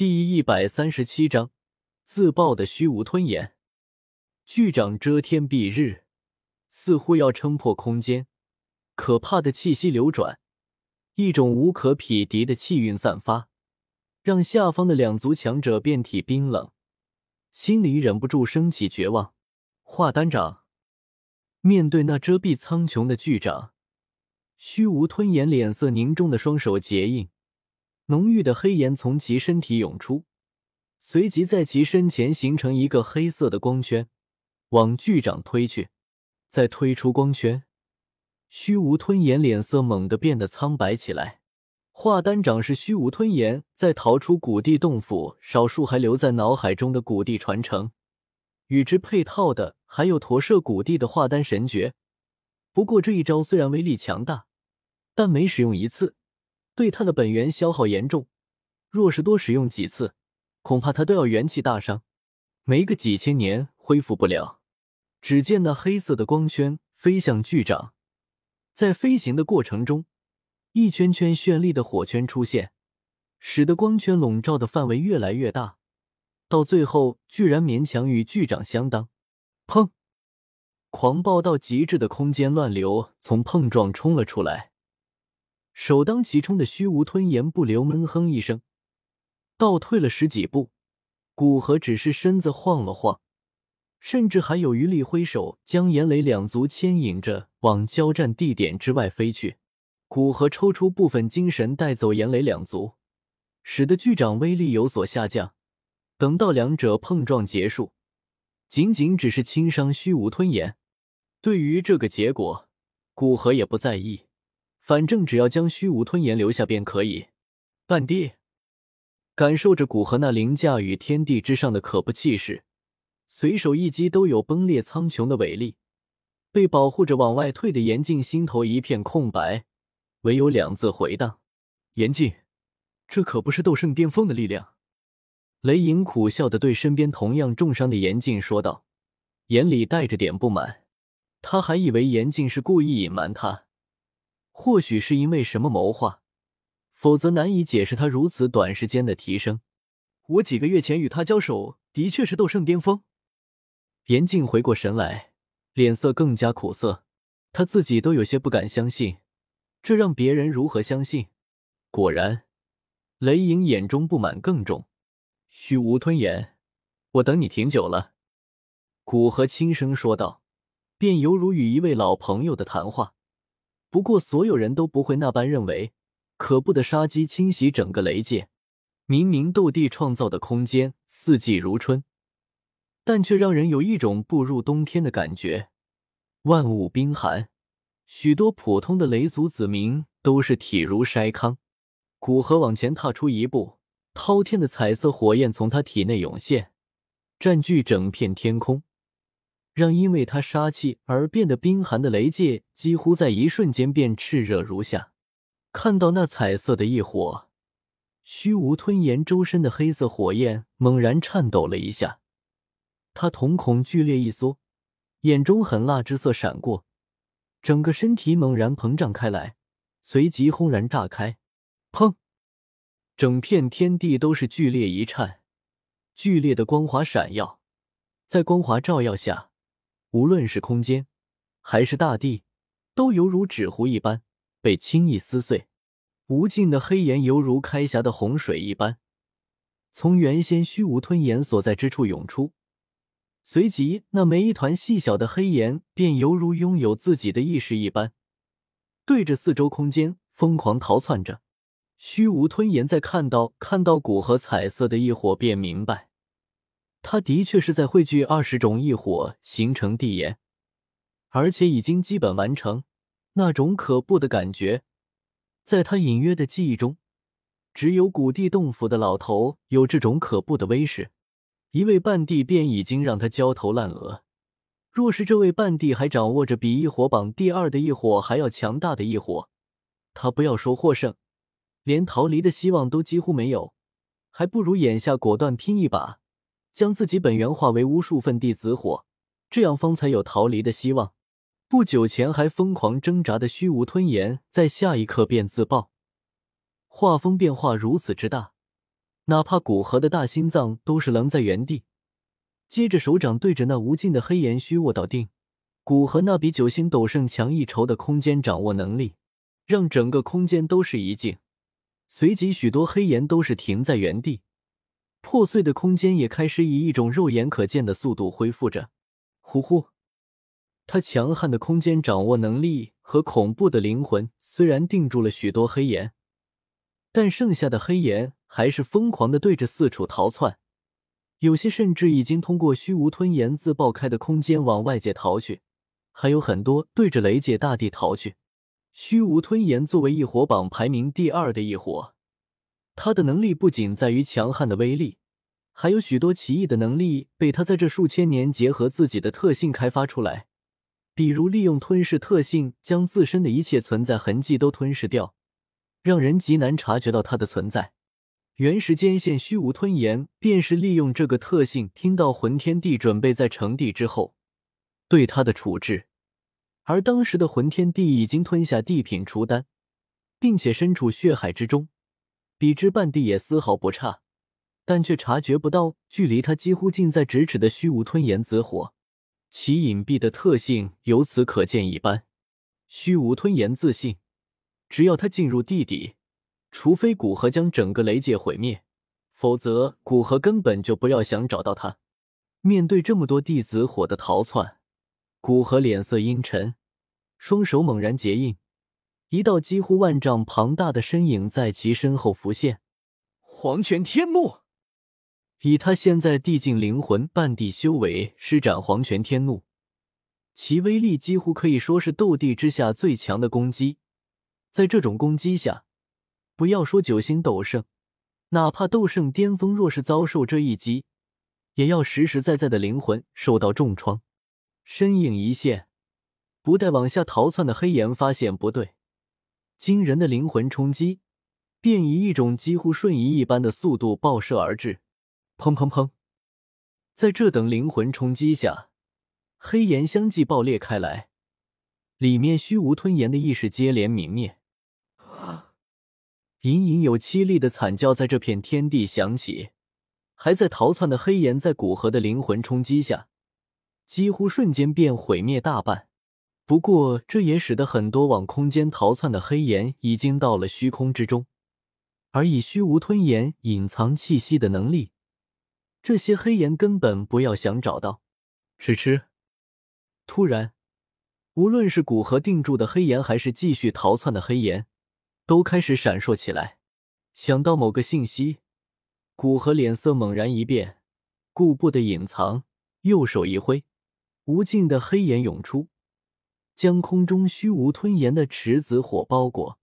第一百三十七章自爆的虚无吞炎。巨掌遮天蔽日，似乎要撑破空间。可怕的气息流转，一种无可匹敌的气运散发，让下方的两族强者遍体冰冷，心里忍不住升起绝望。化丹掌面对那遮蔽苍穹的巨掌，虚无吞炎脸色凝重的双手结印，浓郁的黑炎从其身体涌出，随即在其身前形成一个黑色的光圈，往巨掌推去。再推出光圈。虚无吞炎脸色猛地变得苍白起来。化丹掌是虚无吞炎在逃出古地洞府少数还留在脑海中的古地传承，与之配套的还有驼舍古地的化丹神诀。不过这一招虽然威力强大，但每使用一次，对他的本源消耗严重。若是多使用几次，恐怕他都要元气大伤，没个几千年恢复不了。只见那黑色的光圈飞向巨掌。在飞行的过程中，一圈圈绚丽的火圈出现，使得光圈笼罩的范围越来越大，到最后居然勉强与巨掌相当。砰！狂暴到极致的空间乱流从碰撞冲了出来，首当其冲的虚无吞炎不留闷哼一声，倒退了十几步，古河只是身子晃了晃。甚至还有余力挥手，将严雷两族牵引着往交战地点之外飞去。古河抽出部分精神带走严雷两族，使得巨掌威力有所下降。等到两者碰撞结束，仅仅只是轻伤虚无吞炎。对于这个结果，古河也不在意，反正只要将虚无吞炎留下便可以。半帝感受着古河那凌驾于天地之上的可怖气势。随手一击都有崩裂苍穹的伟力，被保护着往外退的严禁心头一片空白，唯有两字回荡：“严禁，这可不是斗圣巅峰的力量。”雷影苦笑的对身边同样重伤的严禁说道，眼里带着点不满。他还以为严禁是故意隐瞒他，或许是因为什么谋划，否则难以解释他如此短时间的提升。我几个月前与他交手，的确是斗圣巅峰。严静回过神来，脸色更加苦涩，他自己都有些不敢相信，这让别人如何相信？果然，雷影眼中不满更重。虚无吞炎，我等你挺久了。古河轻声说道，便犹如与一位老朋友的谈话。不过，所有人都不会那般认为。可怖的杀机侵袭整个雷界，明明斗帝创造的空间，四季如春。但却让人有一种步入冬天的感觉，万物冰寒，许多普通的雷族子民都是体如筛糠。古河往前踏出一步，滔天的彩色火焰从他体内涌现，占据整片天空，让因为他杀气而变得冰寒的雷界几乎在一瞬间变炽热如夏。看到那彩色的异火，虚无吞炎周身的黑色火焰猛然颤抖了一下。他瞳孔剧烈一缩，眼中狠辣之色闪过，整个身体猛然膨胀开来，随即轰然炸开。砰！整片天地都是剧烈一颤，剧烈的光华闪耀，在光华照耀下，无论是空间还是大地，都犹如纸糊一般被轻易撕碎。无尽的黑岩犹如开峡的洪水一般，从原先虚无吞炎所在之处涌出。随即，那每一团细小的黑岩便犹如拥有自己的意识一般，对着四周空间疯狂逃窜着。虚无吞炎在看到看到古河彩色的异火，便明白，他的确是在汇聚二十种异火形成地岩，而且已经基本完成。那种可怖的感觉，在他隐约的记忆中，只有古地洞府的老头有这种可怖的威势。一位半帝便已经让他焦头烂额，若是这位半帝还掌握着比异火榜第二的异火还要强大的异火，他不要说获胜，连逃离的希望都几乎没有，还不如眼下果断拼一把，将自己本源化为无数份地子火，这样方才有逃离的希望。不久前还疯狂挣扎的虚无吞炎，在下一刻便自爆，画风变化如此之大。哪怕古河的大心脏都是愣在原地。接着，手掌对着那无尽的黑岩虚握到定。古河那比九星斗圣强一筹的空间掌握能力，让整个空间都是一静。随即，许多黑岩都是停在原地，破碎的空间也开始以一种肉眼可见的速度恢复着。呼呼，他强悍的空间掌握能力和恐怖的灵魂虽然定住了许多黑岩，但剩下的黑岩还是疯狂的对着四处逃窜，有些甚至已经通过虚无吞炎自爆开的空间往外界逃去，还有很多对着雷界大地逃去。虚无吞炎作为异火榜排名第二的异火，他的能力不仅在于强悍的威力。还有许多奇异的能力被他在这数千年结合自己的特性开发出来，比如利用吞噬特性将自身的一切存在痕迹都吞噬掉，让人极难察觉到他的存在。原时间线虚无吞炎便是利用这个特性，听到魂天帝准备在成帝之后对他的处置，而当时的魂天帝已经吞下地品除丹，并且身处血海之中，比之半帝也丝毫不差。但却察觉不到距离他几乎近在咫尺的虚无吞炎紫火，其隐蔽的特性由此可见一斑。虚无吞炎自信，只要他进入地底，除非古河将整个雷界毁灭，否则古河根本就不要想找到他。面对这么多地紫火的逃窜，古河脸色阴沉，双手猛然结印，一道几乎万丈庞大的身影在其身后浮现。黄泉天幕。以他现在地境灵魂半地修为施展黄泉天怒，其威力几乎可以说是斗帝之下最强的攻击。在这种攻击下，不要说九星斗圣，哪怕斗圣巅峰，若是遭受这一击，也要实实在在的灵魂受到重创。身影一现，不待往下逃窜的黑岩发现不对，惊人的灵魂冲击便以一种几乎瞬移一般的速度爆射而至。砰砰砰！在这等灵魂冲击下，黑岩相继爆裂开来，里面虚无吞炎的意识接连泯灭。隐隐有凄厉的惨叫在这片天地响起。还在逃窜的黑岩，在古河的灵魂冲击下，几乎瞬间便毁灭大半。不过，这也使得很多往空间逃窜的黑岩已经到了虚空之中，而以虚无吞炎隐藏气息的能力。这些黑岩根本不要想找到。吃吃！突然，无论是古河定住的黑岩，还是继续逃窜的黑岩，都开始闪烁起来。想到某个信息，古河脸色猛然一变，顾不得隐藏，右手一挥，无尽的黑岩涌出，将空中虚无吞炎的池子火包裹。